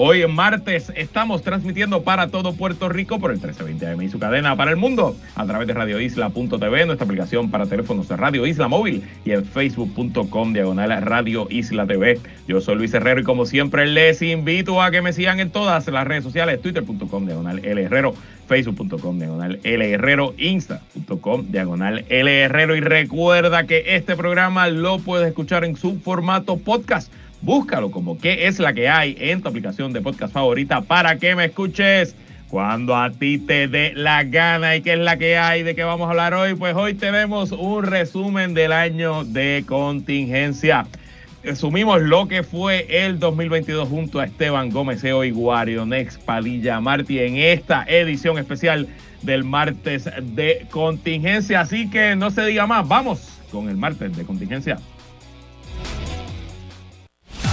Hoy en martes estamos transmitiendo para todo Puerto Rico por el 1320 AM y su cadena para el mundo a través de radioisla.tv, nuestra aplicación para teléfonos de Radio Isla Móvil y en facebook.com diagonal Radio Isla TV. Yo soy Luis Herrero y como siempre les invito a que me sigan en todas las redes sociales, twitter.com diagonal L Herrero, facebook.com diagonal L Herrero, insta.com diagonal L Herrero y recuerda que este programa lo puedes escuchar en su formato podcast Búscalo como qué es la que hay en tu aplicación de podcast favorita para que me escuches cuando a ti te dé la gana y qué es la que hay, de qué vamos a hablar hoy. Pues hoy tenemos un resumen del año de contingencia. Resumimos lo que fue el 2022 junto a Esteban Gómez Eo y Next Padilla Martí en esta edición especial del martes de contingencia. Así que no se diga más, vamos con el martes de contingencia.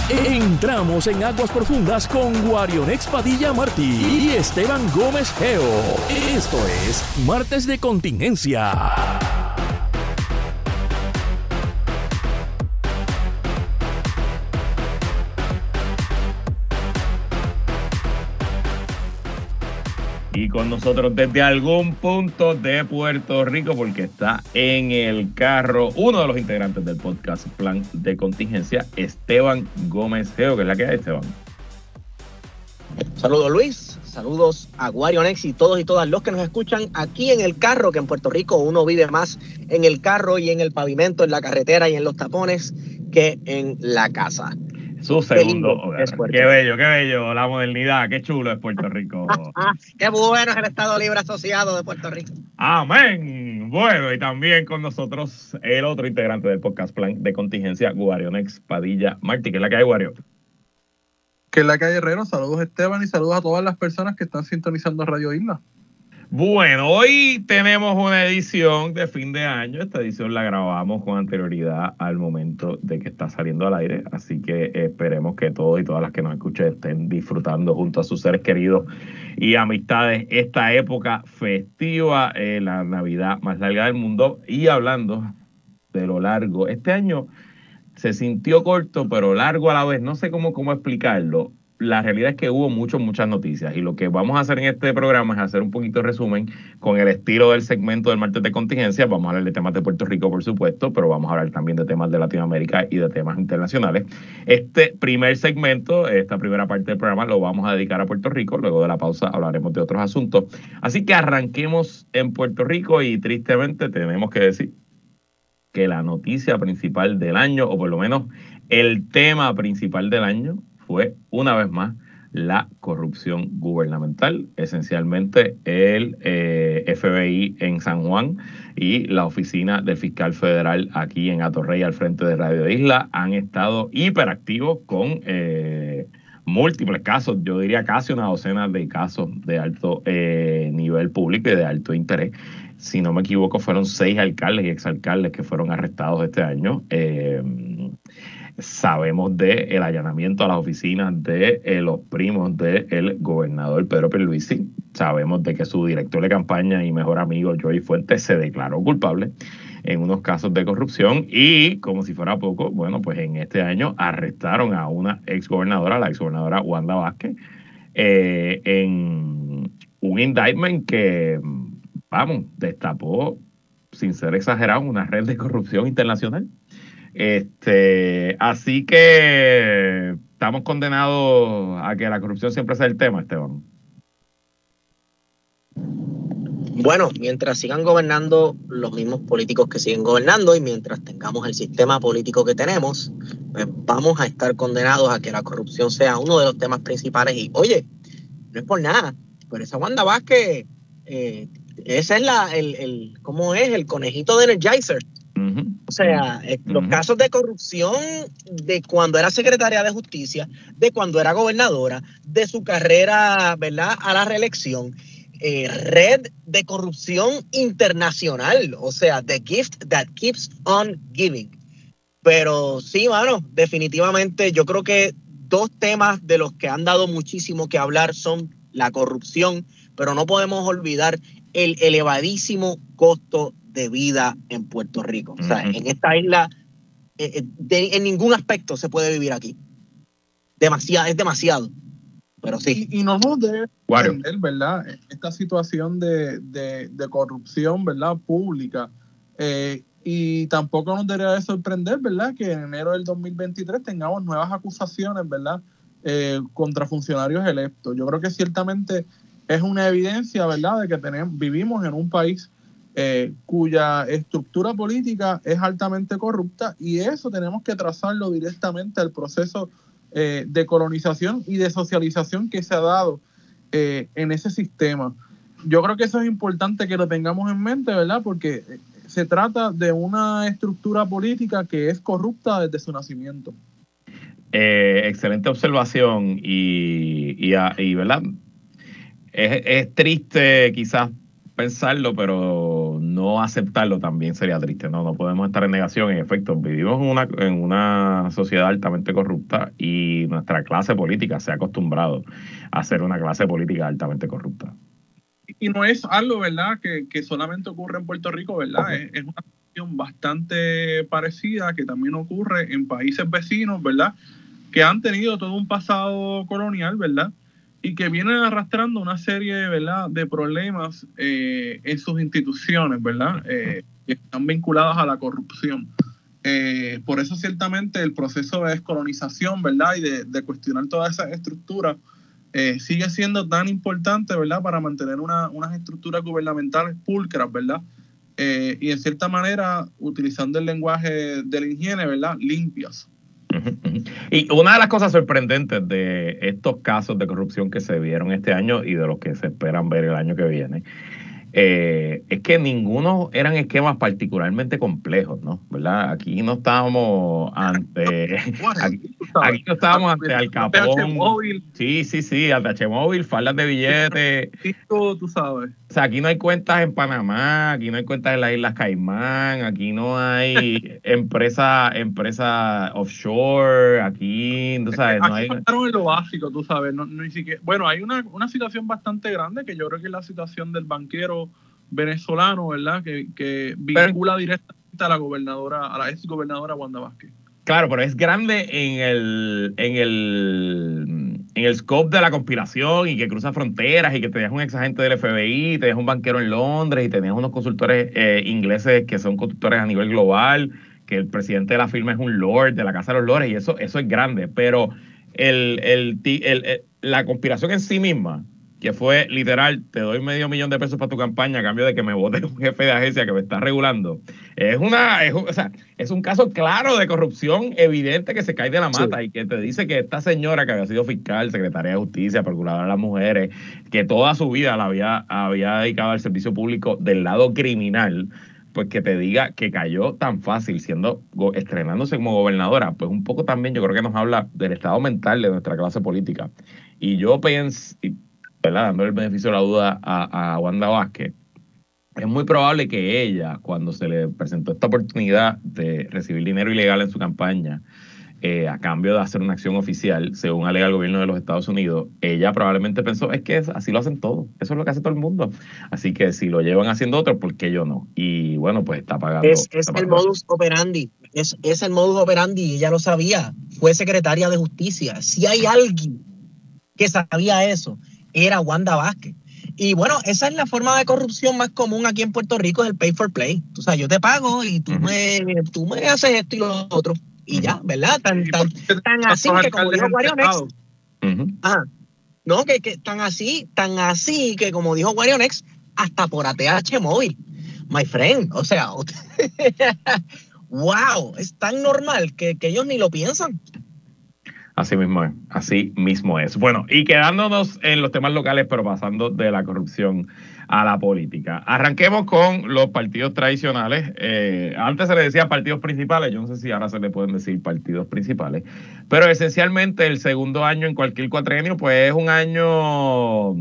Entramos en aguas profundas con Guarionex Padilla Martí y Esteban Gómez Geo. Esto es Martes de Contingencia. Con nosotros desde algún punto de Puerto Rico, porque está en el carro uno de los integrantes del podcast Plan de Contingencia, Esteban Gómez que es la que hay, Esteban. Saludos Luis, saludos a y todos y todas los que nos escuchan aquí en el carro, que en Puerto Rico uno vive más en el carro y en el pavimento, en la carretera y en los tapones que en la casa. Su segundo hogar. Qué bello, qué bello, la modernidad, qué chulo es Puerto Rico. qué bueno es el Estado Libre Asociado de Puerto Rico. Amén. Bueno, y también con nosotros el otro integrante del podcast Plan de Contingencia, Guarionex Padilla Martí, que es la que hay, Guario. Que es la que hay, Herrero. Saludos, Esteban, y saludos a todas las personas que están sintonizando Radio Isla. Bueno, hoy tenemos una edición de fin de año. Esta edición la grabamos con anterioridad al momento de que está saliendo al aire. Así que esperemos que todos y todas las que nos escuchen estén disfrutando junto a sus seres queridos y amistades esta época festiva, eh, la Navidad más larga del mundo. Y hablando de lo largo, este año se sintió corto, pero largo a la vez. No sé cómo, cómo explicarlo la realidad es que hubo muchas, muchas noticias y lo que vamos a hacer en este programa es hacer un poquito de resumen con el estilo del segmento del martes de contingencia. Vamos a hablar de temas de Puerto Rico, por supuesto, pero vamos a hablar también de temas de Latinoamérica y de temas internacionales. Este primer segmento, esta primera parte del programa, lo vamos a dedicar a Puerto Rico. Luego de la pausa hablaremos de otros asuntos. Así que arranquemos en Puerto Rico y tristemente tenemos que decir que la noticia principal del año, o por lo menos el tema principal del año, fue una vez más la corrupción gubernamental, esencialmente el eh, FBI en San Juan y la oficina del fiscal federal aquí en Atorrey al frente de Radio Isla han estado hiperactivos con eh, múltiples casos, yo diría casi una docena de casos de alto eh, nivel público y de alto interés. Si no me equivoco, fueron seis alcaldes y exalcaldes que fueron arrestados este año. Sabemos del el allanamiento a las oficinas de eh, los primos del gobernador Pedro Pierluisi. Sabemos de que su director de campaña y mejor amigo Joey Fuentes se declaró culpable en unos casos de corrupción y como si fuera poco, bueno, pues en este año arrestaron a una exgobernadora, la exgobernadora Wanda Vázquez, eh, en un indictment que, vamos, destapó, sin ser exagerado, una red de corrupción internacional. Este, así que estamos condenados a que la corrupción siempre sea el tema, Esteban. Bueno, mientras sigan gobernando los mismos políticos que siguen gobernando y mientras tengamos el sistema político que tenemos, pues vamos a estar condenados a que la corrupción sea uno de los temas principales. Y oye, no es por nada, pero esa Wanda Vázquez, eh, esa es la, el, el, ¿cómo es? El conejito de Energizer. O sea, eh, los casos de corrupción de cuando era secretaria de justicia, de cuando era gobernadora, de su carrera, ¿verdad?, a la reelección. eh, red de corrupción internacional, o sea, the gift that keeps on giving. Pero sí, mano, definitivamente yo creo que dos temas de los que han dado muchísimo que hablar son la corrupción, pero no podemos olvidar el elevadísimo costo de vida en Puerto Rico. O sea, en esta isla, eh, eh, en ningún aspecto se puede vivir aquí. Demasiado, es demasiado. Pero sí. Y, no nos debe entender, ¿verdad? Esta situación de, corrupción, ¿verdad? Pública. Eh, y tampoco nos debería sorprender, ¿verdad? Que en enero del 2023 tengamos nuevas acusaciones, ¿verdad? contra funcionarios electos. Yo creo que ciertamente es una evidencia, ¿verdad?, de que tenemos, vivimos en un país eh, cuya estructura política es altamente corrupta y eso tenemos que trazarlo directamente al proceso eh, de colonización y de socialización que se ha dado eh, en ese sistema. Yo creo que eso es importante que lo tengamos en mente, ¿verdad? Porque se trata de una estructura política que es corrupta desde su nacimiento. excelente observación y, y, ¿verdad? Es, es triste quizás pensarlo, pero no aceptarlo también sería triste. No, no podemos estar en negación. En efecto, vivimos en una, en una sociedad altamente corrupta y nuestra clase política se ha acostumbrado a ser una clase política altamente corrupta. Y no es algo, ¿verdad?, que, que solamente ocurre en Puerto Rico, ¿verdad? Es, es, una situación bastante parecida que también ocurre en países vecinos, ¿verdad?, que han tenido todo un pasado colonial, ¿verdad? Y que vienen arrastrando una serie ¿verdad? de problemas eh, en sus instituciones, ¿verdad? Eh, que están vinculadas a la corrupción. Eh, por eso ciertamente el proceso de descolonización, ¿verdad? Y de, cuestionar toda esa estructura sigue siendo tan importante, ¿verdad? Para mantener una, unas estructuras gubernamentales pulcras, ¿verdad? y en cierta manera, utilizando el lenguaje de la higiene, ¿verdad? Limpias. Y una de las cosas sorprendentes de estos casos de corrupción que se vieron este año y de los que se esperan ver el año que viene eh, es que ninguno eran esquemas particularmente complejos, ¿no? ¿Verdad? Aquí no estábamos ante. Aquí, no estábamos ante Al Capón. Sí, sí, sí, ATH móvil, faldas de billetes. tú sabes. O sea, aquí no hay cuentas en Panamá, aquí no hay cuentas en las Islas Caimán, aquí no hay empresa, empresa offshore, aquí, tú sabes, no hay. en lo básico, tú sabes, no, ni siquiera. Bueno, hay una, una situación bastante grande que yo creo que es la situación del banquero venezolano, ¿verdad? Que, vincula directamente a la gobernadora, a la ex gobernadora Wanda Vázquez. Claro, pero es grande en el, en el, en el scope de la conspiración y que cruza fronteras y que tenías un ex agente del FBI, tenías un banquero en Londres y tenías unos consultores eh, ingleses que son consultores a nivel global, que el presidente de la firma es un lord de la Casa de los Lores y eso, eso es grande, pero el, el, el, la conspiración en sí misma que fue literal, te doy medio millón de pesos para tu campaña a cambio de que me vote un jefe de agencia que me está regulando. Es una, es, o sea, es un caso claro de corrupción evidente que se cae de la mata y que te dice que esta señora que había sido fiscal, secretaria de justicia, procuradora de las mujeres, que toda su vida la había, había dedicado al servicio público del lado criminal, pues que te diga que cayó tan fácil siendo estrenándose como gobernadora, pues un poco también yo creo que nos habla del estado mental de nuestra clase política. Y yo pienso, dando el beneficio de la duda a, Wanda Vázquez, es muy probable que ella, cuando se le presentó esta oportunidad de recibir dinero ilegal en su campaña, eh, a cambio de hacer una acción oficial, según alega el gobierno de los Estados Unidos, ella probablemente pensó, es que así lo hacen todos, eso es lo que hace todo el mundo. Así que si lo llevan haciendo otros, ¿por qué yo no? Y bueno, pues está pagando. Es, el modus operandi, es, es el modus operandi, y ella lo sabía, fue secretaria de justicia. Si hay alguien que sabía eso, era Wanda Vázquez. Y bueno, esa es la forma de corrupción más común aquí en Puerto Rico, es el pay for play. O sea, yo te pago y tú, me, tú me haces esto y lo otro. Y ya, ¿verdad? Tan, tan, tan así que como dijo Warionex. Ajá. No, que, que tan así, tan así que como dijo Warionex, hasta por ATH móvil. My friend, o sea, wow, es tan normal que, que ellos ni lo piensan. Así mismo es, así mismo es. Bueno, y quedándonos en los temas locales, pero pasando de la corrupción a la política. Arranquemos con los partidos tradicionales. Eh, antes se le decía partidos principales, yo no sé si ahora se le pueden decir partidos principales, pero esencialmente el segundo año en cualquier cuatrenio, pues es un año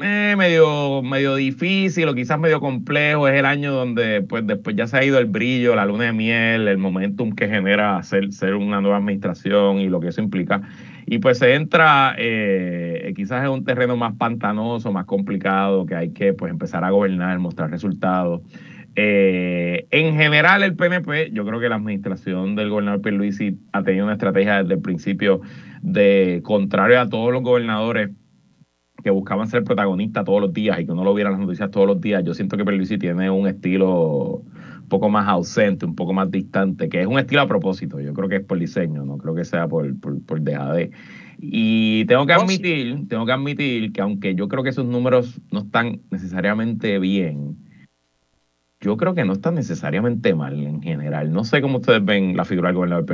eh, medio, medio difícil o quizás medio complejo. Es el año donde pues después ya se ha ido el brillo, la luna de miel, el momentum que genera ser, ser una nueva administración y lo que eso implica. Y pues se entra eh, quizás en un terreno más pantanoso, más complicado, que hay que pues empezar a gobernar, mostrar resultados. Eh, en general, el PNP, yo creo que la administración del gobernador Pierluisi ha tenido una estrategia desde el principio de, contrario a todos los gobernadores que buscaban ser protagonistas todos los días y que no lo vieran las noticias todos los días, yo siento que Pierluisi tiene un estilo un poco más ausente, un poco más distante, que es un estilo a propósito, yo creo que es por diseño, no creo que sea por, por, por de Y tengo que admitir, tengo que admitir que aunque yo creo que esos números no están necesariamente bien, yo creo que no está necesariamente mal en general. No sé cómo ustedes ven la figura del gobernador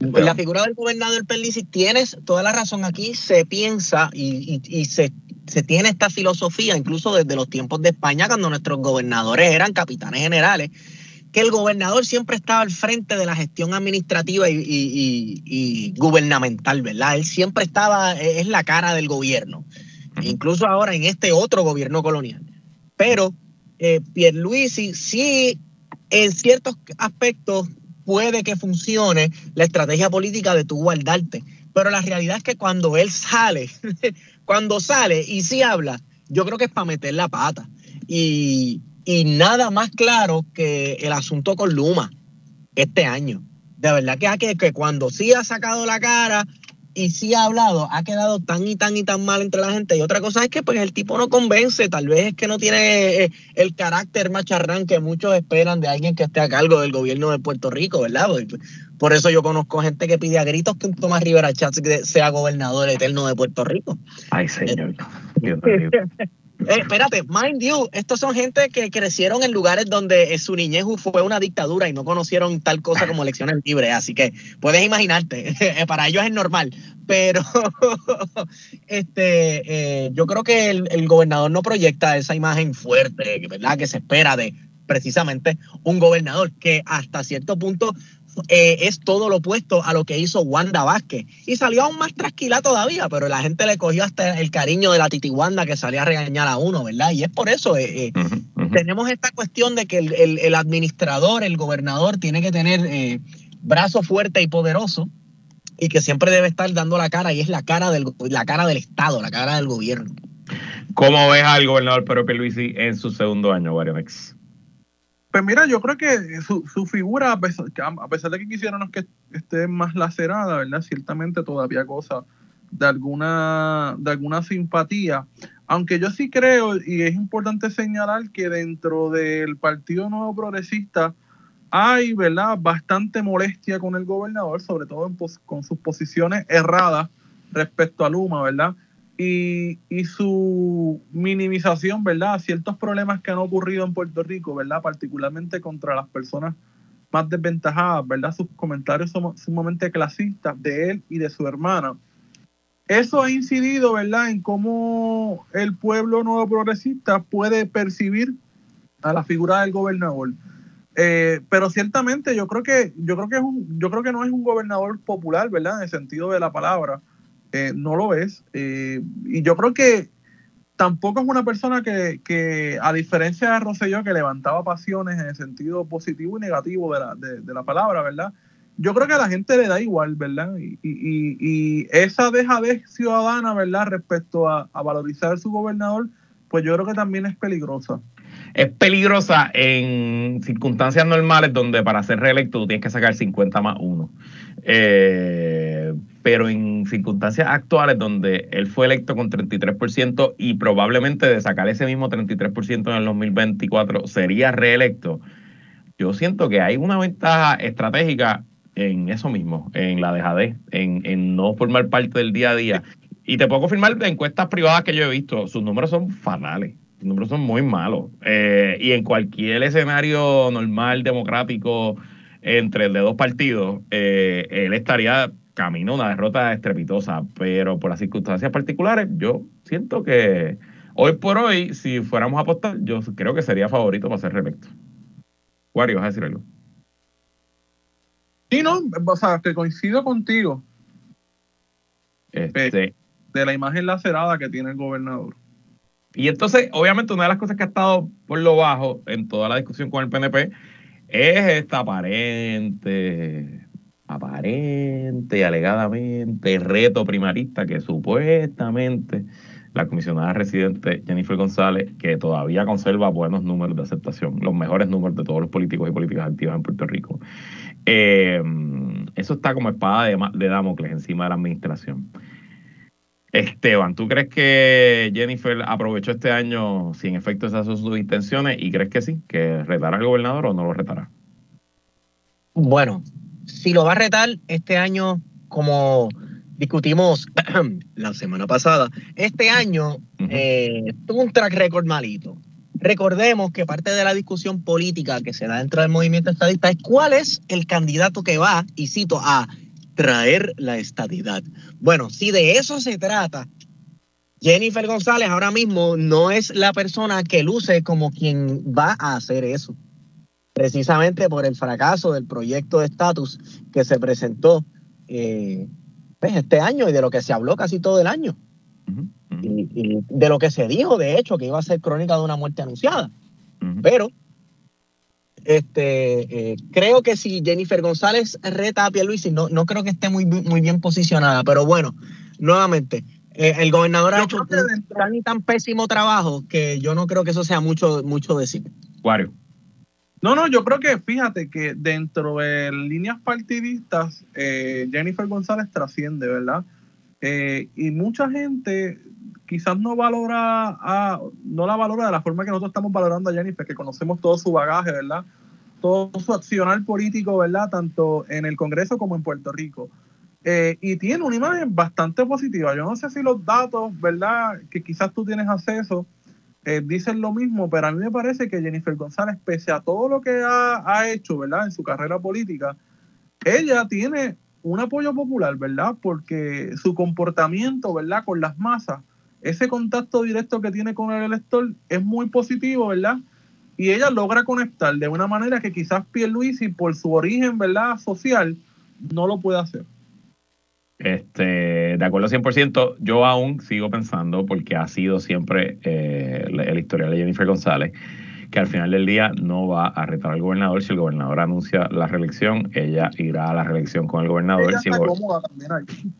Perluisi. La figura del gobernador Perluisi, tienes toda la razón aquí, se piensa y, se, tiene esta filosofía, incluso desde los tiempos de España, cuando nuestros gobernadores eran capitanes generales, que el gobernador siempre estaba al frente de la gestión administrativa y, y, gubernamental, ¿verdad? Él siempre estaba, es la cara del gobierno, incluso ahora en este otro gobierno colonial. Pero eh, Pierluisi sí en ciertos aspectos puede que funcione la estrategia política de tu guardarte, pero la realidad es que cuando él sale, cuando sale y sí habla, yo creo que es para meter la pata. Y, nada más claro que el asunto con Luma este año. De verdad que, que, que cuando sí ha sacado la cara y sí ha hablado, ha quedado tan y tan y tan mal entre la gente. Y otra cosa es que pues el tipo no convence, tal vez es que no tiene eh, el carácter macharrán que muchos esperan de alguien que esté a cargo del gobierno de Puerto Rico, ¿verdad? Por eso yo conozco gente que pide a gritos que un Tomás Rivera Chatz sea gobernador eterno de Puerto Rico. Ay, señor. Eh, espérate, mind you, estos son gente que crecieron en lugares donde su niñez fue una dictadura y no conocieron tal cosa como elecciones libres, así que puedes imaginarte, para ellos es normal, pero este, eh, yo creo que el, gobernador no proyecta esa imagen fuerte, ¿verdad? Que se espera de precisamente un gobernador que hasta cierto punto eh, es todo lo opuesto a lo que hizo Wanda Vázquez. Y salió aún más tranquila todavía, pero la gente le cogió hasta el cariño de la Titi Wanda que salía a regañar a uno, ¿verdad? Y es por eso, eh, eh, tenemos esta cuestión de que el, administrador, el gobernador, tiene que tener brazo fuerte y poderoso y que siempre debe estar dando la cara, y es la cara del, la cara del Estado, la cara del gobierno. ¿Cómo ves al gobernador Pedro Luisi en su segundo año, Guarionex? Pues mira, yo creo que su, su figura, a pesar, de que quisiéramos que esté más lacerada, ¿verdad? Ciertamente todavía goza de alguna, de alguna simpatía. Aunque yo sí creo, y es importante señalar que dentro del Partido Nuevo Progresista hay, ¿verdad?, bastante molestia con el gobernador, sobre todo con sus posiciones erradas respecto a Luma, ¿verdad? Y, su minimización, ¿verdad? Ciertos problemas que han ocurrido en Puerto Rico, ¿verdad? Particularmente contra las personas más desventajadas, ¿verdad? Sus comentarios son sumamente clasistas de él y de su hermana. Eso ha incidido, ¿verdad?, en cómo el pueblo nuevo progresista puede percibir a la figura del gobernador. Eh, pero ciertamente yo creo que yo creo que es un, yo creo que no es un gobernador popular, ¿verdad? En el sentido de la palabra. Eh, no lo es. Eh, y yo creo que tampoco es una persona que, a diferencia de Rosselló, que levantaba pasiones en el sentido positivo y negativo de la, de, la palabra, ¿verdad? Yo creo que a la gente le da igual, ¿verdad? Y, y, y esa dejadez ciudadana, ¿verdad? Respecto a, a valorizar a su gobernador, pues yo creo que también es peligrosa es peligrosa en circunstancias normales donde para ser reelecto tú tienes que sacar 50 más 1. Eh, pero en circunstancias actuales donde él fue electo con 33% y probablemente de sacar ese mismo 33% en el 2024 sería reelecto, yo siento que hay una ventaja estratégica en eso mismo, en la dejadez, en, en no formar parte del día a día. Y te puedo confirmar de encuestas privadas que yo he visto, sus números son fatales, sus números son muy malos. Eh, y en cualquier escenario normal, democrático, entre el de dos partidos, eh, él estaría camino a una derrota estrepitosa, pero por las circunstancias particulares, yo siento que hoy por hoy, si fuéramos a apostar, yo creo que sería favorito para ser reelecto. Wario, ¿vas a decir algo? Sí, no, o sea, que coincido contigo. Este, de la imagen lacerada que tiene el gobernador. Y entonces, obviamente, una de las cosas que ha estado por lo bajo en toda la discusión con el PNP es esta aparente, aparente, alegadamente, reto primarista que supuestamente la comisionada residente Jennifer González, que todavía conserva buenos números de aceptación, los mejores números de todos los políticos y políticas activas en Puerto Rico. Eh, eso está como espada de, de Damocles encima de la administración. Esteban, ¿tú crees que Jennifer aprovechó este año si en efecto esas son sus intenciones y crees que sí, que retará al gobernador o no lo retará? Bueno, si lo va a retar este año, como discutimos la semana pasada, este año eh, tuvo un track record malito. Recordemos que parte de la discusión política que se da dentro del movimiento estadista es cuál es el candidato que va, y cito, a traer la estadidad. Bueno, si de eso se trata, Jennifer González ahora mismo no es la persona que luce como quien va a hacer eso. Precisamente por el fracaso del proyecto de estatus que se presentó eh, pues, este año y de lo que se habló casi todo el año. Y, de lo que se dijo, de hecho, que iba a ser crónica de una muerte anunciada. Pero este, eh, creo que si Jennifer González reta a Pierluisi, no, no creo que esté muy, muy bien posicionada, pero bueno, nuevamente, eh, el gobernador ha hecho un tan y tan pésimo trabajo que yo no creo que eso sea mucho, mucho decir. Wario. No, no, yo creo que fíjate que dentro de líneas partidistas, eh, Jennifer González trasciende, ¿verdad? Y mucha gente quizás no valora, a, no la valora de la forma que nosotros estamos valorando a Jennifer, que conocemos todo su bagaje, ¿verdad? Todo su accionar político, ¿verdad? Tanto en el Congreso como en Puerto Rico. Eh, y tiene una imagen bastante positiva. Yo no sé si los datos, ¿verdad? Que quizás tú tienes acceso, eh, dicen lo mismo, pero a mí me parece que Jennifer González, pese a todo lo que ha, ha hecho, ¿verdad? En su carrera política, ella tiene un apoyo popular, ¿verdad? Porque su comportamiento, ¿verdad? Con las masas ese contacto directo que tiene con el elector es muy positivo, ¿verdad? Y ella logra conectar de una manera que quizás Pierluisi, por su origen, ¿verdad? Social, no lo puede hacer. Este, de acuerdo 100%, yo aún sigo pensando, porque ha sido siempre eh, el historial de Jennifer González, que al final del día no va a retar al gobernador. Si el gobernador anuncia la reelección, ella irá a la reelección con el gobernador.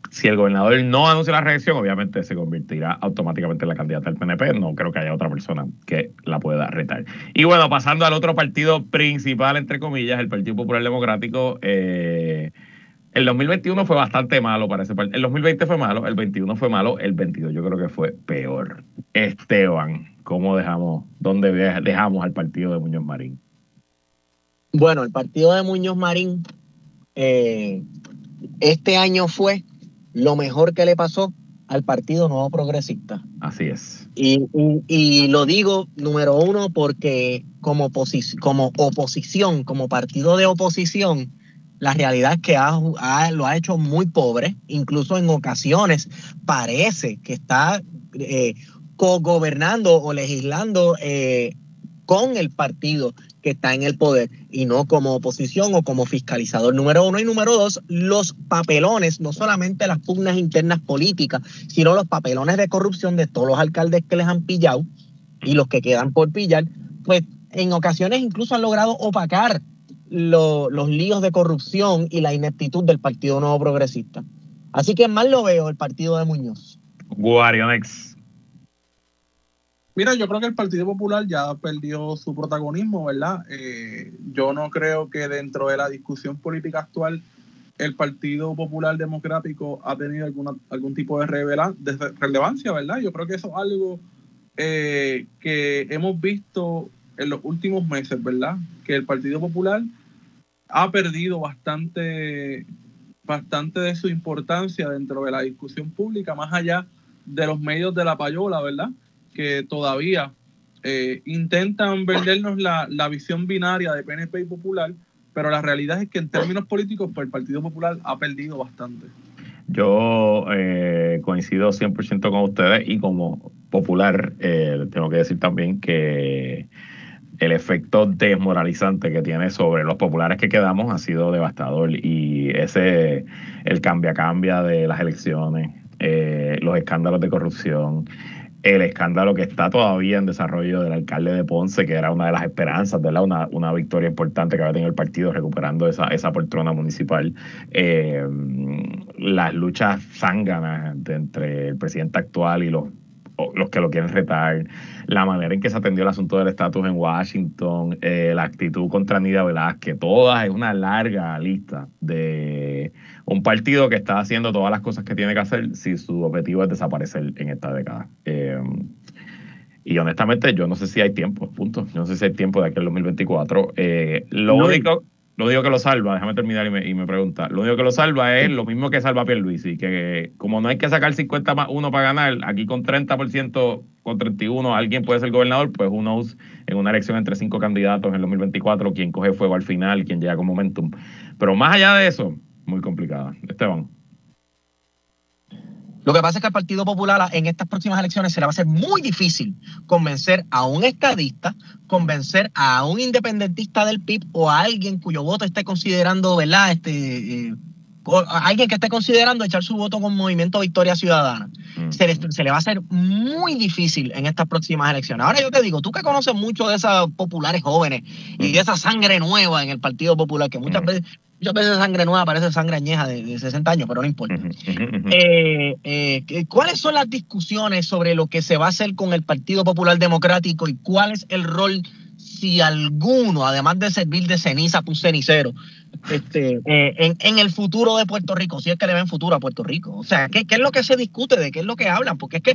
Si el, gobernador no anuncia la reelección, obviamente se convertirá automáticamente en la candidata del PNP. No creo que haya otra persona que la pueda retar. Y bueno, pasando al otro partido principal, entre comillas, el Partido Popular Democrático. Eh, el 2021 fue bastante malo para ese partido. El 2020 fue malo, el 21 fue malo, el 22 yo creo que fue peor. Esteban, ¿cómo dejamos, dónde dejamos al partido de Muñoz Marín? Bueno, el partido de Muñoz Marín eh, este año fue lo mejor que le pasó al Partido Nuevo Progresista. Así es. Y, lo digo, número uno, porque como, como oposición, como partido de oposición, la realidad es que lo ha hecho muy pobre, incluso en ocasiones parece que está eh, co-gobernando o legislando eh, con el partido que está en el poder y no como oposición o como fiscalizador número uno. Y número dos, los papelones, no solamente las pugnas internas políticas, sino los papelones de corrupción de todos los alcaldes que les han pillado y los que quedan por pillar, pues en ocasiones incluso han logrado opacar los líos de corrupción y la ineptitud del Partido Nuevo Progresista. Así que mal lo veo el partido de Muñoz. Guarionex. Mira, yo creo que el Partido Popular ya perdió su protagonismo, ¿verdad? Eh, yo no creo que dentro de la discusión política actual el Partido Popular Democrático ha tenido alguna, algún tipo de, relevancia, ¿verdad? Yo creo que eso es algo eh, que hemos visto en los últimos meses, ¿verdad? Que el Partido Popular ha perdido bastante, bastante de su importancia dentro de la discusión pública, más allá de los medios de la payola, ¿verdad? Que todavía eh, intentan vendernos la, visión binaria de PNP y Popular, pero la realidad es que en términos políticos, pues, el Partido Popular ha perdido bastante. Yo eh, coincido 100% con ustedes y como popular, eh, tengo que decir también que el efecto desmoralizante que tiene sobre los populares que quedamos ha sido devastador y ese, el cambia-cambia de las elecciones, eh, los escándalos de corrupción, el escándalo que está todavía en desarrollo del alcalde de Ponce, que era una de las esperanzas, ¿verdad? Una, una victoria importante que había tenido el partido recuperando esa, esa poltrona municipal. Eh, las luchas zánganas entre el presidente actual y los los que lo quieren retar, la manera en que se atendió el asunto del estatus en Washington, eh, la actitud contra Nidia Velázquez, todas es una larga lista de un partido que está haciendo todas las cosas que tiene que hacer si su objetivo es desaparecer en esta década. Eh, y honestamente, yo no sé si hay tiempo, punto. Yo no sé si hay tiempo de aquí al 2024. Eh, lo único lo único que lo salva, déjame terminar y me, y pregunta, lo único que lo salva es lo mismo que salva a Pierluisi, que como no hay que sacar 50 más uno para ganar, aquí con 30%, con 31 alguien puede ser gobernador, pues uno en una elección entre cinco candidatos en el 2024, quien coge fuego al final, quien llega con momentum. Pero más allá de eso, muy complicada. Esteban. Lo que pasa es que al Partido Popular en estas próximas elecciones se le va a ser muy difícil convencer a un estadista, convencer a un independentista del PIB o a alguien cuyo voto esté considerando, ¿verdad? Este, eh, alguien que esté considerando echar su voto con Movimiento Victoria Ciudadana. Mm. Se, le, va a hacer muy difícil en estas próximas elecciones. Ahora yo te digo, tú que conoces mucho de esas populares jóvenes y mm. de esa sangre nueva en el Partido Popular, que muchas mm. veces Muchas veces sangre nueva parece sangre añeja de, 60 años, pero no importa. Eh, eh, ¿Cuáles son las discusiones sobre lo que se va a hacer con el Partido Popular Democrático y cuál es el rol, si alguno, además de servir de ceniza un cenicero, este, eh, en, el futuro de Puerto Rico, si es que le ven futuro a Puerto Rico. O sea, ¿qué, es lo que se discute? ¿De qué es lo que hablan? Porque es que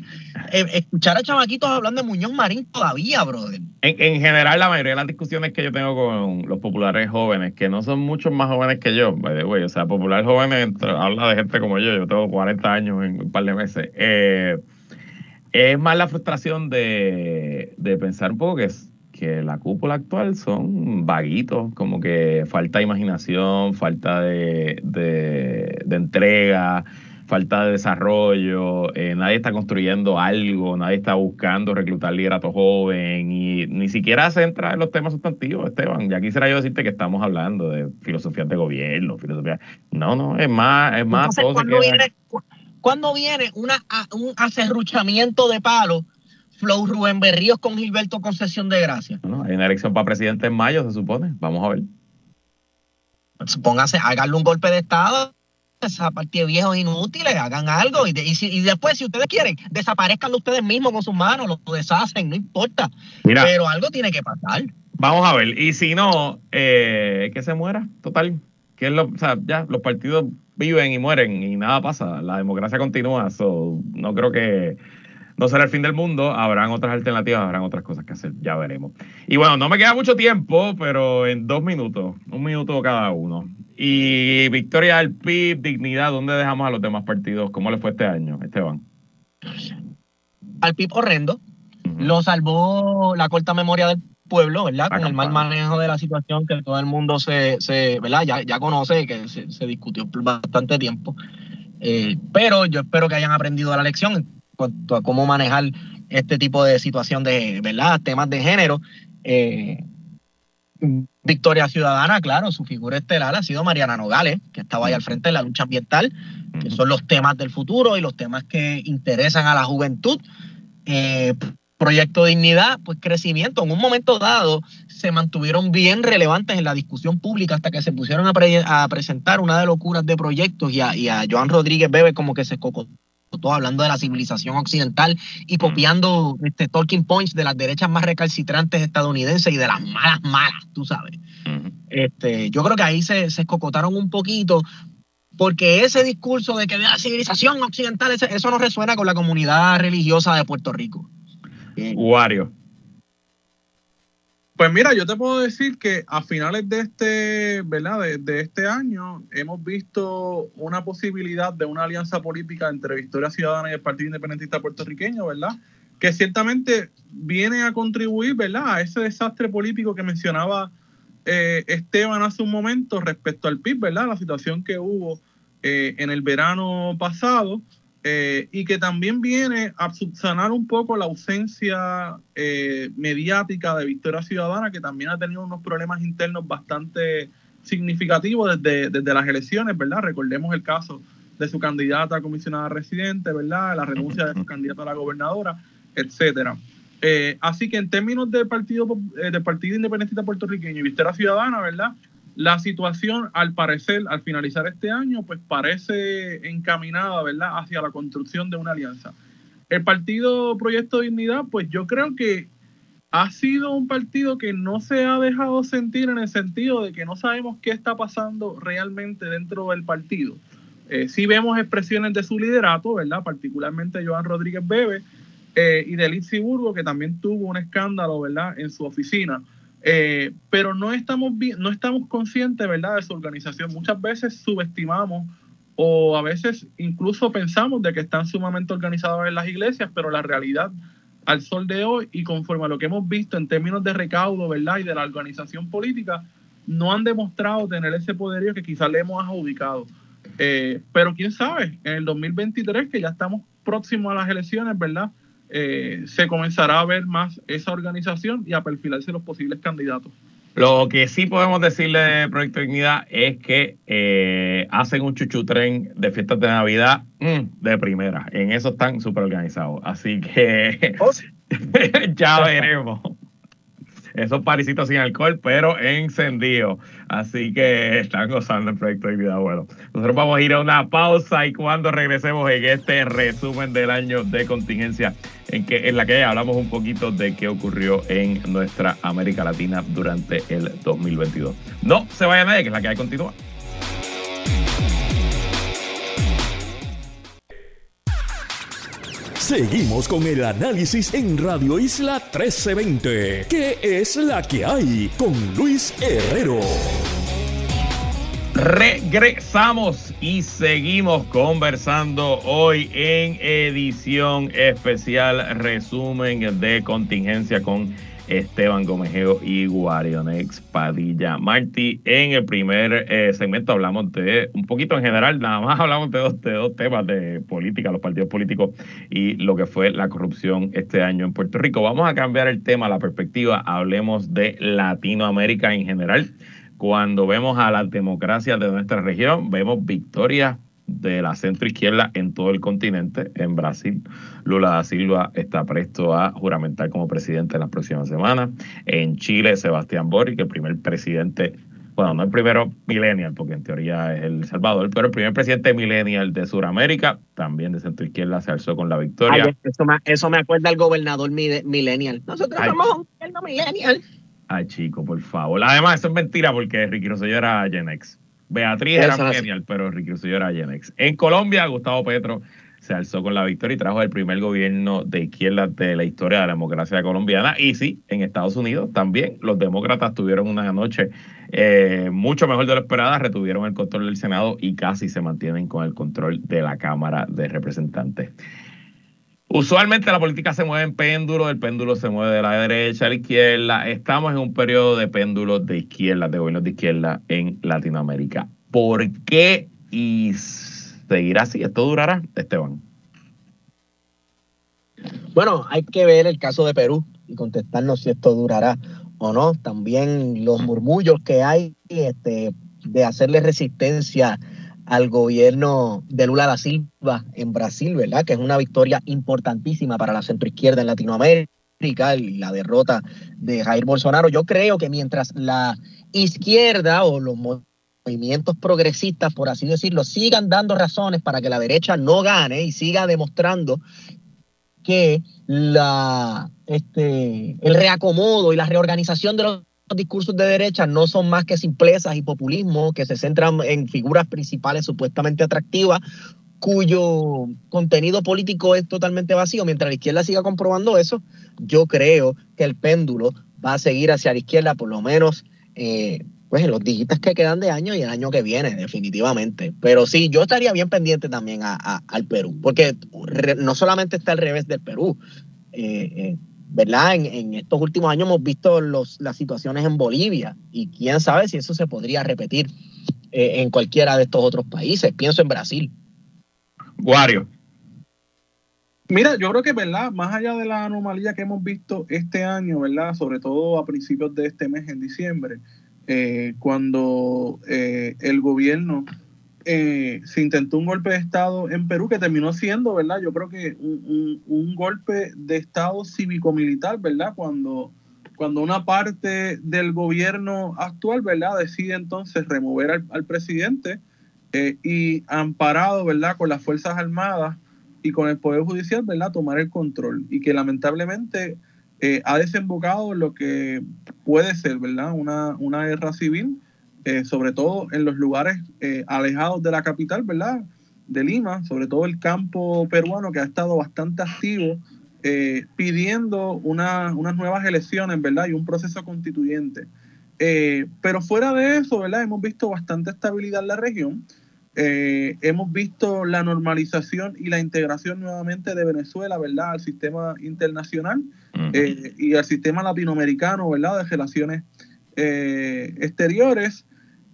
eh, escuchar a chamaquitos hablando de Muñoz Marín todavía, brother. En, general, la mayoría de las discusiones que yo tengo con los populares jóvenes, que no son muchos más jóvenes que yo, o sea, populares jóvenes habla de gente como yo, yo tengo 40 años en un par de meses. Eh, es más la frustración de, de pensar un poco que es que la cúpula actual son vaguitos, como que falta imaginación, falta de, entrega, falta de desarrollo, eh, nadie está construyendo algo, nadie está buscando reclutar liderato joven y ni siquiera se entra en los temas sustantivos, Esteban. Ya quisiera yo decirte que estamos hablando de filosofías de gobierno, filosofía. No, no, es más, es más. ¿cuándo, viene, una, un acerruchamiento de palo Flow Rubén Berríos con Gilberto Concesión de Gracia. hay una elección para presidente en mayo, se supone. Vamos a ver. Pues pónganse, háganle un golpe de Estado esa partida de viejos inútiles, hagan algo y, después, si ustedes quieren, desaparezcan ustedes mismos con sus manos, lo deshacen, no importa. Pero algo tiene que pasar. Vamos a ver, y si no, eh, que se muera, total. Que es lo, o sea, ya, los partidos viven y mueren y nada pasa, la democracia continúa, so, no creo que no será el fin del mundo, habrán otras alternativas, habrán otras cosas que hacer, ya veremos. Y bueno, no me queda mucho tiempo, pero en dos minutos, un minuto cada uno. Y victoria del PIB, dignidad, ¿dónde dejamos a los demás partidos? ¿Cómo le fue este año, Esteban? Al PIB horrendo, lo salvó la corta memoria del pueblo, ¿verdad? Con el mal manejo de la situación que todo el mundo se, se ¿verdad? Ya, ya conoce, que se, discutió por bastante tiempo. Eh, pero yo espero que hayan aprendido la lección cuanto a cómo manejar este tipo de situación de, ¿verdad? Temas de género. Eh, Victoria Ciudadana, claro, su figura estelar ha sido Mariana Nogales, que estaba ahí al frente de la lucha ambiental, que son los temas del futuro y los temas que interesan a la juventud. Eh, Proyecto Dignidad, pues crecimiento. En un momento dado se mantuvieron bien relevantes en la discusión pública hasta que se pusieron a, presentar una de locuras de proyectos y a, y a Joan Rodríguez Bebe como que se cocotó todo hablando de la civilización occidental y copiando este, talking points de las derechas más recalcitrantes estadounidenses y de las malas malas, tú sabes. este, yo creo que ahí se, se escocotaron un poquito porque ese discurso de que de la civilización occidental, eso no resuena con la comunidad religiosa de Puerto Rico. Wario. Pues mira, yo te puedo decir que a finales de este, ¿verdad? De, este año hemos visto una posibilidad de una alianza política entre Victoria Ciudadana y el Partido Independentista puertorriqueño, ¿verdad? Que ciertamente viene a contribuir, ¿verdad? A ese desastre político que mencionaba eh, Esteban hace un momento respecto al PIB, ¿verdad? La situación que hubo eh, en el verano pasado eh, y que también viene a subsanar un poco la ausencia eh, mediática de Victoria Ciudadana, que también ha tenido unos problemas internos bastante significativos desde, desde las elecciones, ¿verdad? Recordemos el caso de su candidata a comisionada residente, ¿verdad? La renuncia de su candidata a la gobernadora, etcétera. Eh, así que en términos del Partido, eh, del partido Independentista Puertorriqueño y Vistera Ciudadana, ¿verdad? La situación, al parecer, al finalizar este año, pues parece encaminada, ¿verdad?, hacia la construcción de una alianza. El partido Proyecto Dignidad, pues yo creo que ha sido un partido que no se ha dejado sentir en el sentido de que no sabemos qué está pasando realmente dentro del partido. Eh, sí vemos expresiones de su liderato, ¿verdad? Particularmente Joan Rodríguez Bebe eh, y de Burgo, que también tuvo un escándalo, ¿verdad? En su oficina. Eh, pero no estamos, no estamos conscientes, ¿verdad? De su organización. Muchas veces subestimamos o a veces incluso pensamos de que están sumamente organizados en las iglesias, pero la realidad al sol de hoy y conforme a lo que hemos visto en términos de recaudo, ¿verdad? Y de la organización política, no han demostrado tener ese poderío que quizás le hemos adjudicado. Eh, pero quién sabe, en el 2023, que ya estamos próximos a las elecciones, ¿verdad? Eh, se comenzará a ver más esa organización y a perfilarse los posibles candidatos. Lo que sí podemos decirle de Proyecto Dignidad es que eh, hacen un chuchutren de fiestas de Navidad mm, de primera. En eso están súper organizados. Así que oh, ya veremos esos parisitos sin alcohol, pero encendido. Así que están gozando el proyecto de vida. Bueno, nosotros vamos a ir a una pausa y cuando regresemos en este resumen del año de contingencia, en, que, en la que hablamos un poquito de qué ocurrió en nuestra América Latina durante el 2022. No se vaya nadie, que es la que hay continúa. Seguimos con el análisis en Radio Isla 1320. ¿Qué es la que hay? Con Luis Herrero. Regresamos y seguimos conversando hoy en edición especial resumen de contingencia con Esteban Gomejeo y Guarionex Padilla. Marty, en el primer eh, segmento hablamos de un poquito en general, nada más hablamos de dos, de dos temas de política, los partidos políticos y lo que fue la corrupción este año en Puerto Rico. Vamos a cambiar el tema, la perspectiva, hablemos de Latinoamérica en general. Cuando vemos a las democracias de nuestra región, vemos victorias de la centro izquierda en todo el continente. En Brasil, Lula da Silva está presto a juramentar como presidente en las próximas semanas. En Chile, Sebastián Boric, el primer presidente, bueno, no el primero millennial, porque en teoría es El Salvador, pero el primer presidente millennial de Sudamérica, también de centro izquierda, se alzó con la victoria. eso, me, eso me acuerda al gobernador millennial. Nosotros somos un gobierno millennial. Ay, chico, por favor. Además, eso es mentira porque Ricky Rosselló era Gen X. Beatriz era genial, pero Ricky Rosselló era Gen X. En Colombia, Gustavo Petro se alzó con la victoria y trajo el primer gobierno de izquierda de la historia de la democracia colombiana. Y sí, en Estados Unidos también los demócratas tuvieron una noche eh, mucho mejor de lo esperada, retuvieron el control del Senado y casi se mantienen con el control de la Cámara de Representantes. Usualmente la política se mueve en péndulo, el péndulo se mueve de la derecha a la izquierda. Estamos en un periodo de péndulo de izquierda, de gobiernos de izquierda en Latinoamérica. ¿Por qué y seguirá así? ¿Esto durará, Esteban? Bueno, hay que ver el caso de Perú y contestarnos si esto durará o no. También los murmullos que hay este, de hacerle resistencia al gobierno de Lula da Silva en Brasil, ¿verdad? Que es una victoria importantísima para la centroizquierda en Latinoamérica y la derrota de Jair Bolsonaro. Yo creo que mientras la izquierda o los movimientos progresistas, por así decirlo, sigan dando razones para que la derecha no gane y siga demostrando que la, este, el reacomodo y la reorganización de los discursos de derecha no son más que simplezas y populismo que se centran en figuras principales supuestamente atractivas cuyo contenido político es totalmente vacío. Mientras la izquierda siga comprobando eso, yo creo que el péndulo va a seguir hacia la izquierda por lo menos eh, pues en los dígitos que quedan de año y el año que viene, definitivamente. Pero sí, yo estaría bien pendiente también al Perú, porque no solamente está al revés del Perú. Eh, eh, ¿verdad? En, estos últimos años hemos visto los, las situaciones en Bolivia y quién sabe si eso se podría repetir eh, en cualquiera de estos otros países. Pienso en Brasil. Wario. Mira, yo creo que, ¿verdad? Más allá de la anomalía que hemos visto este año, ¿verdad? Sobre todo a principios de este mes, en diciembre, eh, cuando eh, el gobierno eh, se intentó un golpe de Estado en Perú que terminó siendo, ¿verdad? Yo creo que un, golpe de Estado cívico-militar, ¿verdad? Cuando, cuando una parte del gobierno actual, ¿verdad? Decide entonces remover al, presidente eh, y amparado, ¿verdad? Con las Fuerzas Armadas y con el Poder Judicial, ¿verdad? Tomar el control y que lamentablemente eh, ha desembocado lo que puede ser, ¿verdad? Una, una guerra civil eh, sobre todo en los lugares eh, alejados de la capital, ¿verdad? De Lima, sobre todo el campo peruano que ha estado bastante activo eh, pidiendo unas nuevas elecciones, ¿verdad? Y un proceso constituyente. pero fuera de eso, ¿verdad? Hemos visto bastante estabilidad en la región. hemos visto la normalización y la integración nuevamente de Venezuela, ¿verdad? Al sistema internacional y al sistema latinoamericano, ¿verdad? De relaciones exteriores.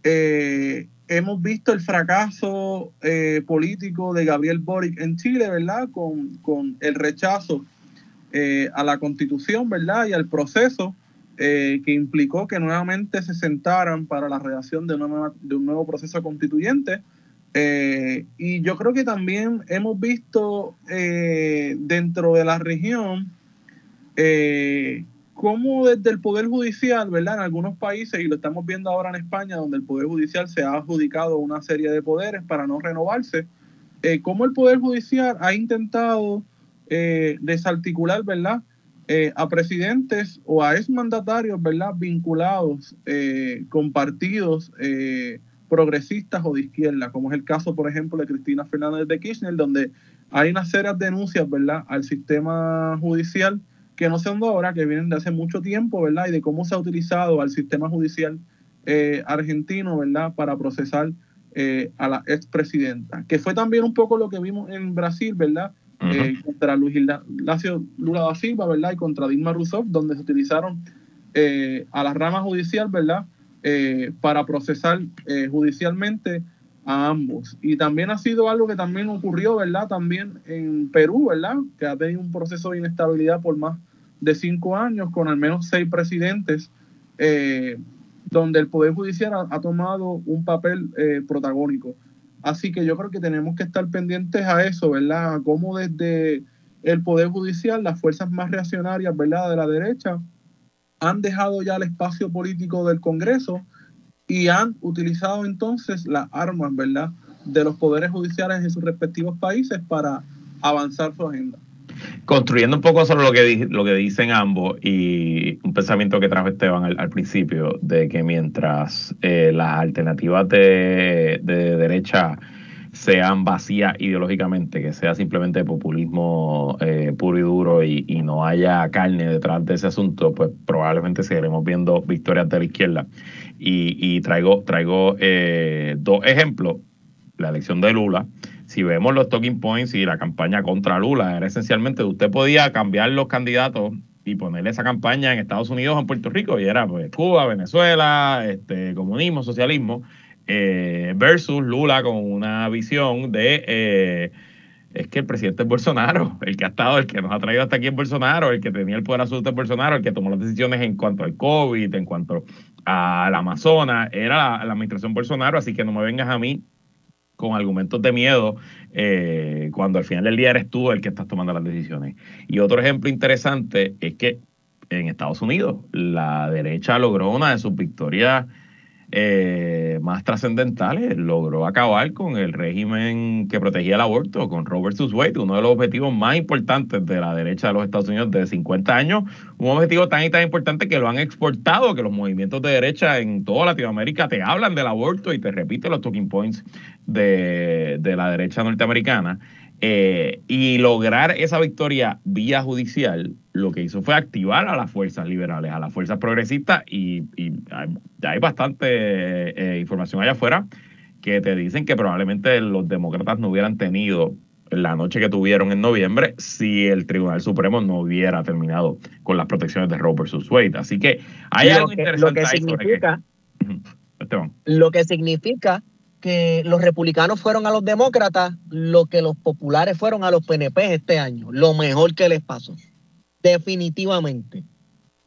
Eh, hemos visto el fracaso eh, político de Gabriel Boric en Chile, ¿verdad? Con, con el rechazo eh, a la constitución, ¿verdad? Y al proceso que implicó que nuevamente se sentaran para la redacción de, de un nuevo proceso constituyente. y yo creo que también hemos visto dentro de la región cómo desde el Poder Judicial, ¿verdad? En algunos países, y lo estamos viendo ahora en España, donde el Poder Judicial se ha adjudicado una serie de poderes para no renovarse, eh, cómo el Poder Judicial ha intentado eh, desarticular, ¿verdad? Eh, a presidentes o a exmandatarios, ¿verdad? Vinculados con partidos progresistas o de izquierda, como es el caso, por ejemplo, de Cristina Fernández de Kirchner, donde hay una serie de denuncias, ¿verdad?, al sistema judicial que no son de ahora, que vienen de hace mucho tiempo, ¿verdad? Y de cómo se ha utilizado al sistema judicial eh, argentino, ¿verdad? Para procesar eh, a la expresidenta. Que fue también un poco lo que vimos en Brasil, ¿verdad? Eh, contra Luis Ignacio Lula da Silva, ¿verdad? Y contra Dilma Rousseff, donde se utilizaron a la rama judicial, ¿verdad? para procesar judicialmente a ambos. Y también ha sido algo que también ocurrió, ¿verdad? También en Perú, ¿verdad? Que ha tenido un proceso de inestabilidad por más de cinco años, con al menos seis presidentes, eh, donde el Poder Judicial ha, tomado un papel eh, protagónico. Así que yo creo que tenemos que estar pendientes a eso, ¿verdad? Cómo desde el Poder Judicial, las fuerzas más reaccionarias, ¿verdad? De la derecha, han dejado ya el espacio político del Congreso y han utilizado entonces las armas, ¿verdad?, de los poderes judiciales en sus respectivos países para avanzar su agenda. Construyendo un poco sobre lo que, lo que dicen ambos y un pensamiento que trajo Esteban al, principio, de que mientras eh, las alternativas de, derecha sean vacías ideológicamente, que sea simplemente populismo eh, puro y duro y, y, no haya carne detrás de ese asunto, pues probablemente seguiremos viendo victorias de la izquierda. Y, traigo, traigo eh, dos ejemplos. La elección de Lula. Si vemos los talking points y la campaña contra Lula, era esencialmente usted podía cambiar los candidatos y ponerle esa campaña en Estados Unidos en Puerto Rico, y era pues, Cuba, Venezuela, este, comunismo, socialismo, eh, versus Lula con una visión de eh, es que el presidente es Bolsonaro, el que ha estado, el que nos ha traído hasta aquí es Bolsonaro, el que tenía el poder absoluto es Bolsonaro, el que tomó las decisiones en cuanto al COVID, en cuanto al Amazonas, era la, administración Bolsonaro, así que no me vengas a mí con argumentos de miedo eh, cuando al final del día eres tú el que estás tomando las decisiones. Y otro ejemplo interesante es que en Estados Unidos la derecha logró una de sus victorias eh, más trascendentales, logró acabar con el régimen que protegía el aborto, con Robert vs. Uno de los objetivos más importantes de la derecha de los Estados Unidos de 50 años, un objetivo tan y tan importante que lo han exportado, que los movimientos de derecha en toda Latinoamérica te hablan del aborto y te repiten los talking points de, de la derecha norteamericana. Eh, y lograr esa victoria vía judicial, lo que hizo fue activar a las fuerzas liberales, a las fuerzas progresistas, y, hay, bastante eh, información allá afuera que te dicen que probablemente los demócratas no hubieran tenido la noche que tuvieron en noviembre si el Tribunal Supremo no hubiera terminado con las protecciones de Roe Wade. Así que hay algo interesante lo que significa, Lo que significa que los republicanos fueron a los demócratas lo que los populares fueron a los PNP este año. Lo mejor que les pasó. Definitivamente.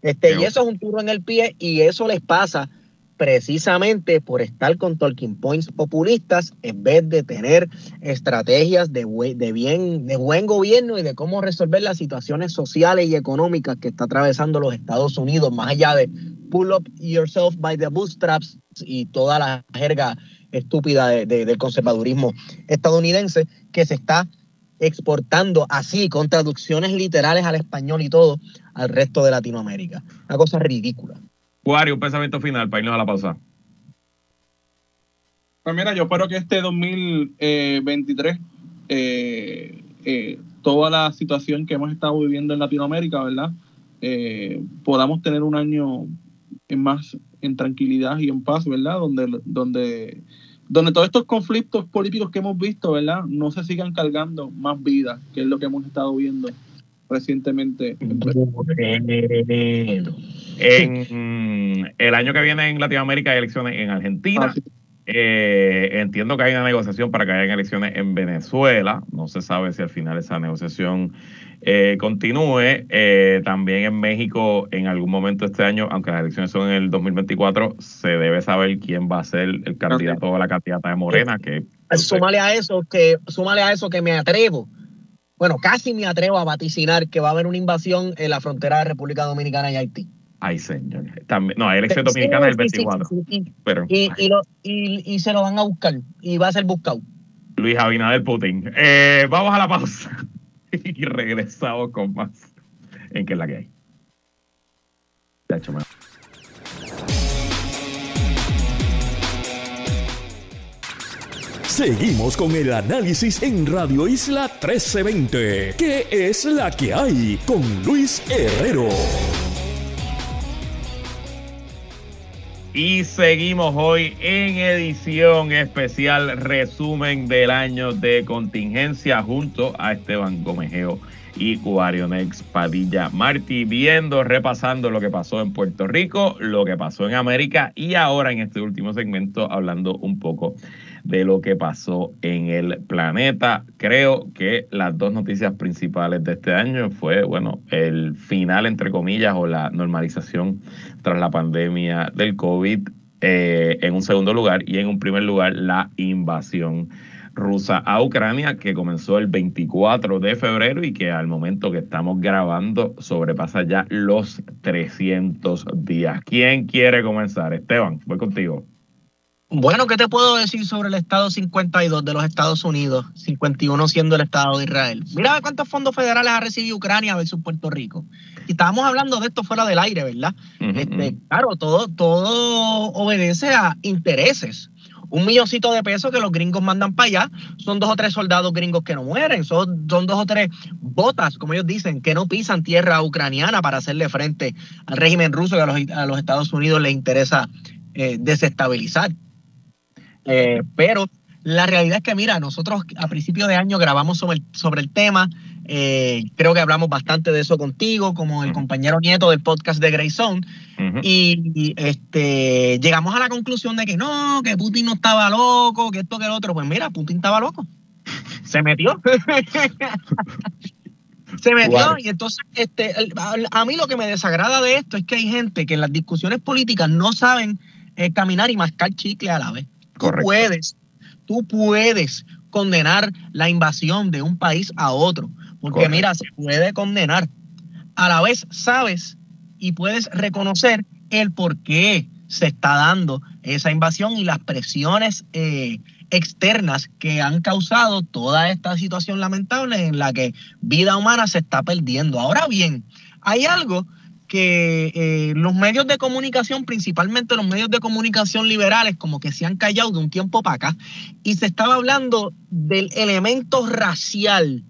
Este, y eso es un tiro en el pie y eso les pasa precisamente por estar con talking points populistas en vez de tener estrategias de, de, bien, de buen gobierno y de cómo resolver las situaciones sociales y económicas que está atravesando los Estados Unidos, más allá de pull up yourself by the bootstraps y toda la jerga estúpida de, del conservadurismo estadounidense que se está exportando así, con traducciones literales al español y todo, al resto de Latinoamérica. Una cosa ridícula. Juario, un pensamiento final para irnos a la pausa. Pues mira, yo espero que este 2023, eh, eh, toda la situación que hemos estado viviendo en Latinoamérica, ¿verdad? Eh, podamos tener un año en más en tranquilidad y en paz, ¿verdad? Donde, donde, donde todos estos conflictos políticos que hemos visto, ¿verdad? No se sigan cargando más vidas, que es lo que hemos estado viendo recientemente. En el año que viene en Latinoamérica hay elecciones en Argentina. Ah, eh, entiendo que hay una negociación para que haya elecciones en Venezuela. No se sabe si al final esa negociación eh, continúe. Eh, también en México, en algún momento este año, aunque las elecciones son en el 2024, se debe saber quién va a ser el candidato o la candidata de Morena. Que, súmale a eso que, súmale a eso que me atrevo bueno, casi me atrevo a vaticinar que va a haber una invasión en la frontera de República Dominicana y Haití. Ay, señor. También, no, hay elección dominicana el 24. pero, y, y, se lo van a buscar y va a ser buscado. Luis Abinader Putin. Eh, vamos a la pausa y regresamos con más en que es la que hay. Seguimos con el análisis en Radio Isla 1320. ¿Qué es la que hay? Con Luis Herrero. Y seguimos hoy en edición especial resumen del año de contingencia junto a Esteban Gomejeo y Nex Padilla Martí, viendo, repasando lo que pasó en Puerto Rico, lo que pasó en América y ahora en este último segmento hablando un poco de lo que pasó en el planeta. Creo que las dos noticias principales de este año fue, bueno, el final, entre comillas, o la normalización tras la pandemia del COVID, eh, en un segundo lugar, y en un primer lugar, la invasión rusa a Ucrania, que comenzó el 24 de febrero y que al momento que estamos grabando sobrepasa ya los 300 días. ¿Quién quiere comenzar? Esteban, voy contigo. Bueno, ¿qué te puedo decir sobre el Estado 52 de los Estados Unidos, 51 siendo el Estado de Israel? Mira cuántos fondos federales ha recibido Ucrania versus Puerto Rico. Y estábamos hablando de esto fuera del aire, ¿verdad? este, claro, todo, todo obedece a intereses. Un milloncito de pesos que los gringos mandan para allá son dos o tres soldados gringos que no mueren, son, son dos o tres botas, como ellos dicen, que no pisan tierra ucraniana para hacerle frente al régimen ruso que a los, a los Estados Unidos les interesa eh, desestabilizar. Eh, pero la realidad es que, mira, nosotros a principio de año grabamos sobre el, sobre el tema. Eh, creo que hablamos bastante de eso contigo, como el compañero nieto del podcast de Grayson. y, este, llegamos a la conclusión de que no, que Putin no estaba loco, que esto, que el otro. Pues mira, Putin estaba loco. Se metió. Se metió y entonces este, a mí lo que me desagrada de esto es que hay gente que en las discusiones políticas no saben eh, caminar y mascar chicle a la vez. Tú puedes, tú puedes condenar la invasión de un país a otro, porque mira, se puede condenar. A la vez sabes y puedes reconocer el por qué se está dando esa invasión y las presiones eh, externas que han causado toda esta situación lamentable en la que vida humana se está perdiendo. Ahora bien, hay algo que eh, los medios de comunicación, principalmente los medios de comunicación liberales, como que se han callado de un tiempo para acá, y se estaba hablando del elemento racial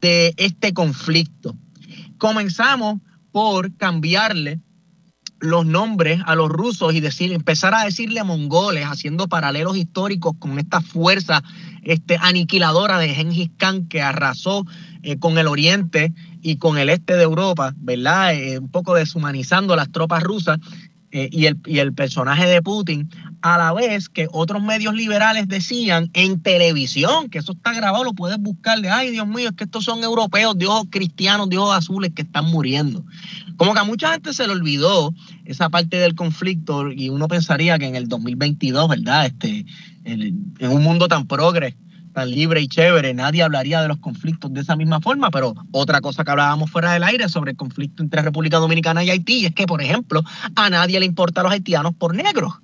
de este conflicto. Comenzamos por cambiarle los nombres a los rusos y decir, empezar a decirle mongoles, haciendo paralelos históricos con esta fuerza este, aniquiladora de Genghis Khan que arrasó eh, con el oriente y con el este de Europa, ¿verdad? Eh, un poco deshumanizando las tropas rusas. Eh, y, el, y el personaje de Putin, a la vez que otros medios liberales decían en televisión, que eso está grabado, lo puedes buscar de, ay Dios mío, es que estos son europeos de ojos cristianos, de ojos azules que están muriendo. Como que a mucha gente se le olvidó esa parte del conflicto y uno pensaría que en el 2022, ¿verdad? Este, en, en un mundo tan progre tan libre y chévere, nadie hablaría de los conflictos de esa misma forma, pero otra cosa que hablábamos fuera del aire sobre el conflicto entre República Dominicana y Haití es que, por ejemplo, a nadie le importa a los haitianos por negros.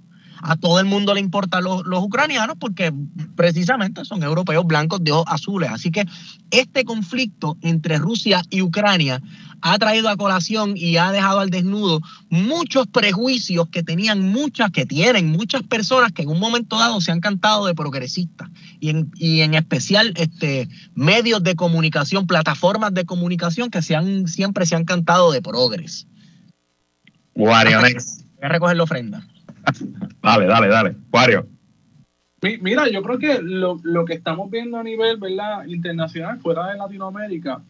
A todo el mundo le importan los, los, ucranianos porque precisamente son europeos blancos de ojos azules. Así que este conflicto entre Rusia y Ucrania ha traído a colación y ha dejado al desnudo muchos prejuicios que tenían muchas, que tienen muchas personas que en un momento dado se han cantado de progresistas y en, y en especial este, medios de comunicación, plataformas de comunicación que se han, siempre se han cantado de progres. Wario, Voy a recoger la ofrenda. dale, dale, dale. Wario. Mira, yo creo que lo, lo, que estamos viendo a nivel ¿verdad? internacional, fuera de Latinoamérica,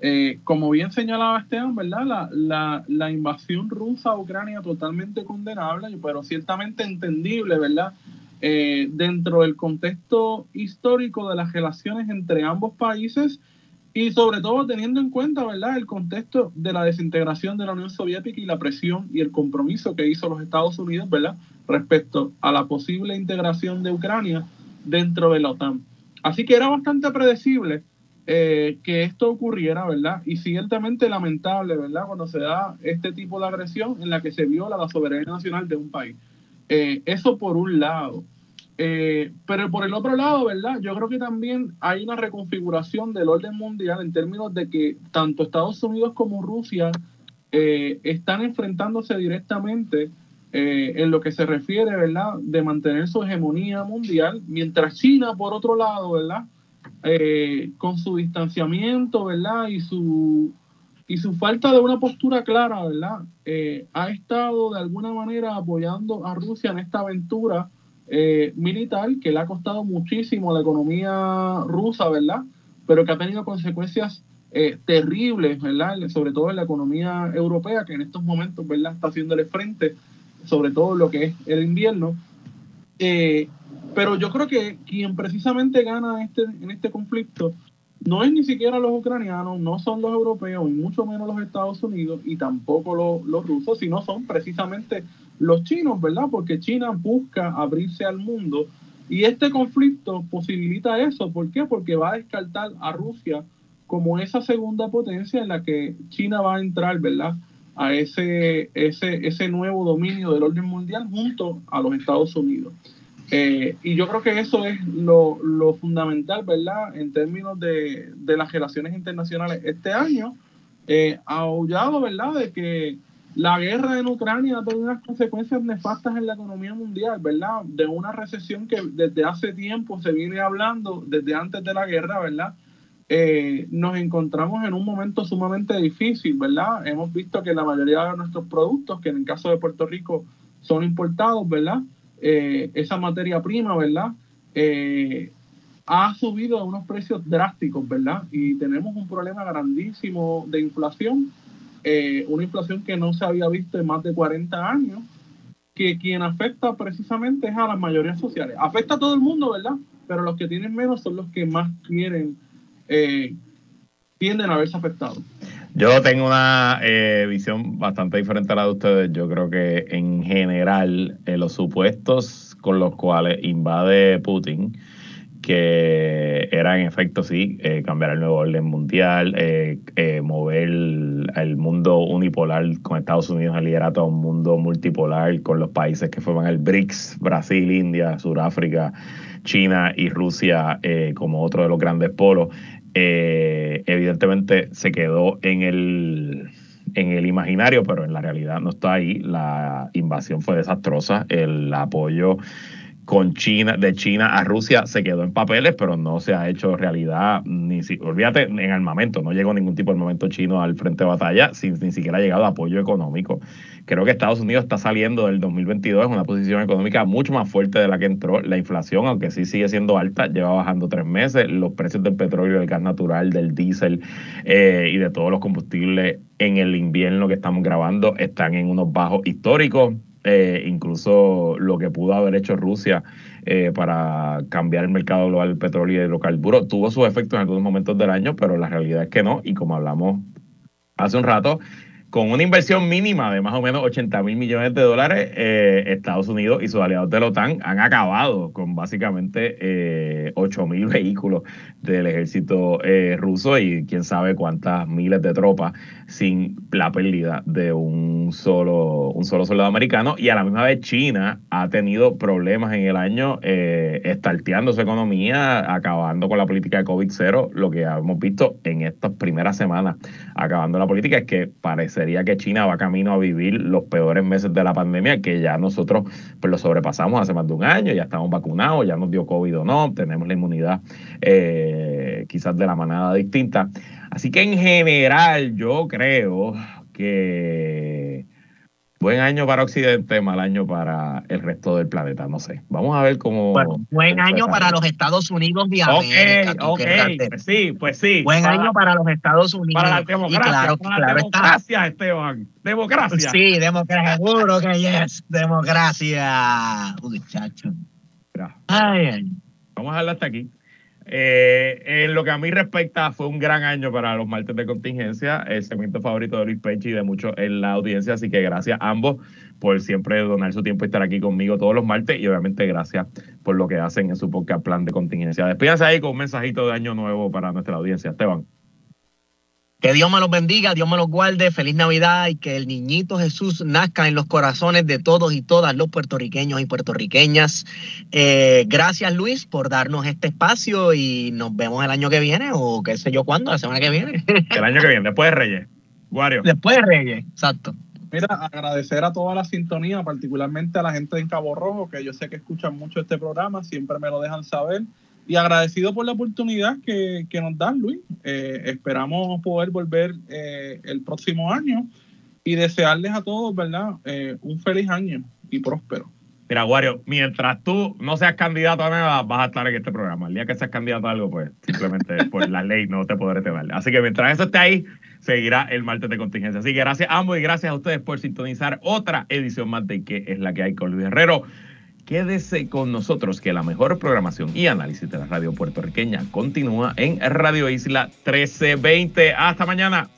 eh, como bien señalaba Esteban, ¿verdad? La, invasión rusa a Ucrania totalmente condenable, pero ciertamente entendible, ¿verdad? Eh, dentro del contexto histórico de las relaciones entre ambos países y sobre todo teniendo en cuenta, ¿verdad? El contexto de la desintegración de la Unión Soviética y la presión y el compromiso que hizo los Estados Unidos, ¿verdad? Respecto a la posible integración de Ucrania dentro de la OTAN. Así que era bastante predecible eh, que esto ocurriera, ¿verdad? Y ciertamente lamentable, ¿verdad? Cuando se da este tipo de agresión en la que se viola la soberanía nacional de un país. Eh, eso por un lado. Eh, pero por el otro lado, ¿verdad? Yo creo que también hay una reconfiguración del orden mundial en términos de que tanto Estados Unidos como Rusia están enfrentándose directamente en lo que se refiere, ¿verdad? De mantener su hegemonía mundial, mientras China, por otro lado, ¿verdad? Eh, con su distanciamiento, ¿verdad? Y su, y su falta de una postura clara, ¿verdad? Eh, ha estado de alguna manera apoyando a Rusia en esta aventura eh, militar que le ha costado muchísimo a la economía rusa, ¿verdad? Pero que ha tenido consecuencias terribles, ¿verdad? Sobre todo en la economía europea, que en estos momentos, ¿verdad? Está haciéndole frente, sobre todo lo que es el invierno. Pero yo creo que quien precisamente gana este, en este conflicto no es ni siquiera los ucranianos, no son los europeos, y mucho menos los Estados Unidos, y tampoco los, los rusos, sino son precisamente los chinos, ¿verdad? Porque China busca abrirse al mundo y este conflicto posibilita eso. ¿Por qué? Porque va a descartar a Rusia como esa segunda potencia en la que China va a entrar, ¿verdad? A ese, ese, ese nuevo dominio del orden mundial junto a los Estados Unidos. Eh, y yo creo que eso es lo, fundamental, ¿verdad? En términos de, las relaciones internacionales. Este año eh, aullado, ¿verdad?, de que la guerra en Ucrania ha tenido unas consecuencias nefastas en la economía mundial, ¿verdad? De una recesión que desde hace tiempo se viene hablando, desde antes de la guerra, ¿verdad? Eh, nos encontramos en un momento sumamente difícil, ¿verdad? Hemos visto que la mayoría de nuestros productos, que en el caso de Puerto Rico son importados, ¿verdad? Eh, esa materia prima, ¿verdad? Eh, ha subido a unos precios drásticos, ¿verdad? Y tenemos un problema grandísimo de inflación, eh, una inflación que no se había visto en más de 40 años, que quien afecta precisamente es a las mayorías sociales. Afecta a todo el mundo, ¿verdad? Pero los que tienen menos son los que más quieren, tienden a verse afectados. Yo tengo una eh, visión bastante diferente a la de ustedes. Yo creo que en general eh, los supuestos con los cuales invade Putin, que era en efecto, sí, eh, cambiar el nuevo orden mundial, mover el, mundo unipolar con Estados Unidos el liderato a un mundo multipolar con los países que forman el BRICS, Brasil, India, Sudáfrica, China y Rusia como otro de los grandes polos eh, evidentemente se quedó en el, en el imaginario, pero en la realidad no está ahí. La invasión fue desastrosa, el apoyo con China, de China a Rusia se quedó en papeles, pero no se ha hecho realidad, ni si, olvídate, en armamento, no llegó ningún tipo de armamento chino al frente de batalla, sin, ni siquiera ha llegado apoyo económico. Creo que Estados Unidos está saliendo del 2022 en una posición económica mucho más fuerte de la que entró. La inflación, aunque sí sigue siendo alta, lleva bajando tres meses. Los precios del petróleo, del gas natural, del diésel eh, y de todos los combustibles en el invierno que estamos grabando están en unos bajos históricos eh, incluso lo que pudo haber hecho Rusia eh, para cambiar el mercado global del petróleo y hidrocarburos tuvo sus efectos en algunos momentos del año, pero la realidad es que no. Y como hablamos hace un rato, con una inversión mínima de más o menos 80 mil millones de dólares, eh, Estados Unidos y sus aliados de la OTAN han acabado con básicamente eh, 8 mil vehículos del ejército eh, ruso y quién sabe cuántas miles de tropas sin la pérdida de un solo, un solo soldado americano. Y a la misma vez China ha tenido problemas en el año eh, estarteando su economía, acabando con la política de COVID-0. Lo que hemos visto en estas primeras semanas, acabando la política, es que parece que China va camino a vivir los peores meses de la pandemia, que ya nosotros pues lo sobrepasamos hace más de un año, ya estamos vacunados, ya nos dio COVID o no, tenemos la inmunidad eh, quizás de la manada distinta. Así que en general yo creo que Buen año para Occidente, mal año para el resto del planeta, no sé. Vamos a ver cómo. Bueno, buen año para los Estados Unidos de América. Ok, ok, pues sí, pues sí. Buen año para los Estados Unidos. Para la democracia, claro, para la democracia, Esteban. Democracia. Sí, democracia, seguro que yes. Democracia. Muchacho. Ay, ay. Vamos a hablar hasta aquí. Eh, en lo que a mí respecta, fue un gran año para los martes de contingencia, el segmento favorito de Luis Pechi y de muchos en la audiencia, así que gracias a ambos por siempre donar su tiempo y estar aquí conmigo todos los martes y obviamente gracias por lo que hacen en su podcast Plan de Contingencia. Despídense ahí con un mensajito de año nuevo para nuestra audiencia. Esteban. Que Dios me los bendiga, Dios me los guarde, feliz Navidad y que el niñito Jesús nazca en los corazones de todos y todas los puertorriqueños y puertorriqueñas. Eh, gracias Luis por darnos este espacio y nos vemos el año que viene o qué sé yo cuándo, la semana que viene. El año que viene, después de Reyes. Guario. Después de Reyes, exacto. Mira, agradecer a toda la sintonía, particularmente a la gente en Cabo Rojo, que yo sé que escuchan mucho este programa, siempre me lo dejan saber y agradecido por la oportunidad que, nos dan, Luis. Eh, esperamos poder volver eh, el próximo año y desearles a todos, ¿verdad? Eh, un feliz año y próspero. Mira, Wario, mientras tú no seas candidato a nada, vas a estar en este programa. El día que seas candidato a algo, pues simplemente por la ley no te podré tener. Así que mientras eso esté ahí, seguirá el martes de contingencia. Así que gracias a ambos y gracias a ustedes por sintonizar otra edición más de que es la que hay con Luis Herrero. Quédese con nosotros que la mejor programación y análisis de la radio puertorriqueña continúa en Radio Isla 1320. Hasta mañana.